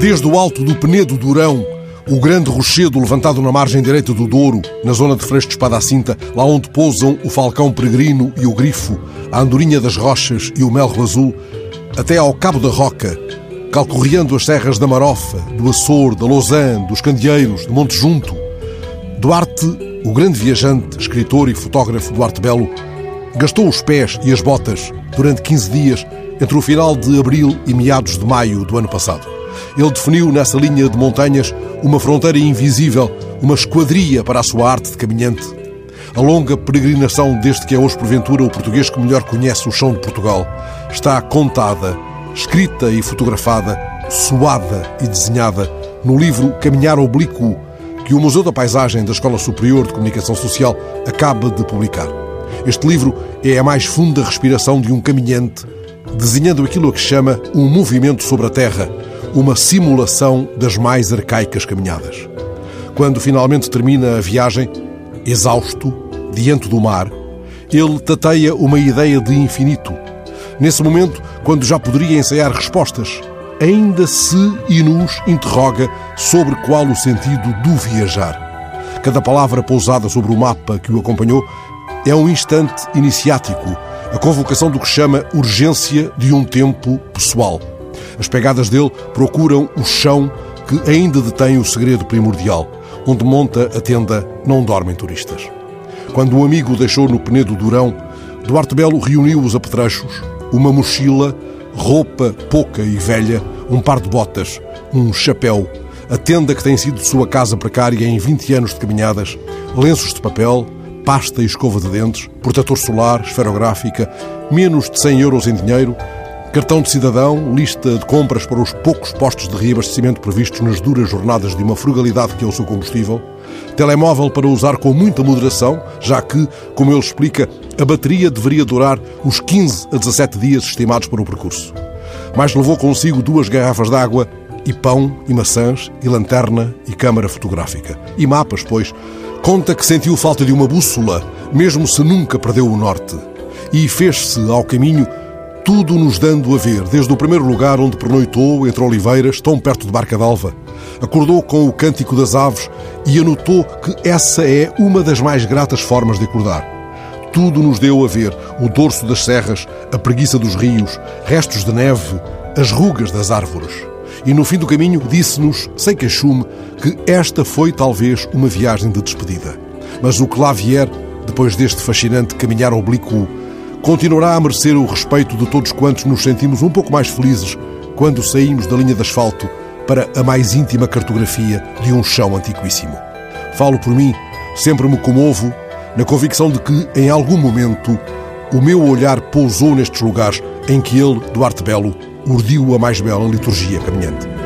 Desde o alto do Penedo Durão, o grande rochedo levantado na margem direita do Douro, na zona de Freixo de Cinta, lá onde pousam o falcão peregrino e o grifo, a andorinha das rochas e o melro azul, até ao Cabo da Roca, calcorreando as serras da Marofa, do Açor, da Lausanne, dos Candeeiros, de Monte Junto. Duarte, o grande viajante, escritor e fotógrafo Duarte Belo, gastou os pés e as botas durante 15 dias entre o final de abril e meados de maio do ano passado. Ele definiu nessa linha de montanhas uma fronteira invisível, uma esquadria para a sua arte de caminhante. A longa peregrinação deste que é hoje, porventura, o português que melhor conhece o chão de Portugal está contada, escrita e fotografada, suada e desenhada no livro Caminhar Oblíquo, que o Museu da Paisagem da Escola Superior de Comunicação Social acaba de publicar. Este livro é a mais funda respiração de um caminhante, desenhando aquilo a que chama um movimento sobre a terra, uma simulação das mais arcaicas caminhadas. Quando finalmente termina a viagem, exausto, diante do mar, ele tateia uma ideia de infinito. Nesse momento, quando já poderia ensaiar respostas, ainda se e nos interroga sobre qual o sentido do viajar. Cada palavra pousada sobre o mapa que o acompanhou é um instante iniciático, a convocação do que chama urgência de um tempo pessoal. As pegadas dele procuram o chão que ainda detém o segredo primordial. Onde monta a tenda não dormem turistas. Quando um amigo deixou no Penedo Durão, Duarte Belo reuniu os apetrechos, uma mochila, roupa pouca e velha, um par de botas, um chapéu, a tenda que tem sido sua casa precária em 20 anos de caminhadas, lenços de papel, pasta e escova de dentes, protetor solar, esferográfica, menos de 100 euros em dinheiro, cartão de cidadão, lista de compras para os poucos postos de reabastecimento previstos nas duras jornadas de uma frugalidade que é o seu combustível, telemóvel para usar com muita moderação, já que, como ele explica, a bateria deveria durar os 15 a 17 dias estimados para o percurso. Mais levou consigo duas garrafas de água e pão e maçãs e lanterna e câmara fotográfica. E mapas, pois. Conta que sentiu falta de uma bússola, mesmo se nunca perdeu o norte. E fez-se ao caminho tudo nos dando a ver, desde o primeiro lugar onde pernoitou, entre oliveiras, tão perto de Barca d'Alva. Acordou com o cântico das aves e anotou que essa é uma das mais gratas formas de acordar. Tudo nos deu a ver, o dorso das serras, a preguiça dos rios, restos de neve, as rugas das árvores. E no fim do caminho disse-nos, sem queixume, que esta foi talvez uma viagem de despedida. Mas o que lá vier, depois deste fascinante caminhar oblíquo, continuará a merecer o respeito de todos quantos nos sentimos um pouco mais felizes quando saímos da linha de asfalto para a mais íntima cartografia de um chão antiquíssimo. Falo por mim, sempre me comovo na convicção de que, em algum momento, o meu olhar pousou nestes lugares em que ele, Duarte Belo, urdiu a mais bela liturgia caminhante.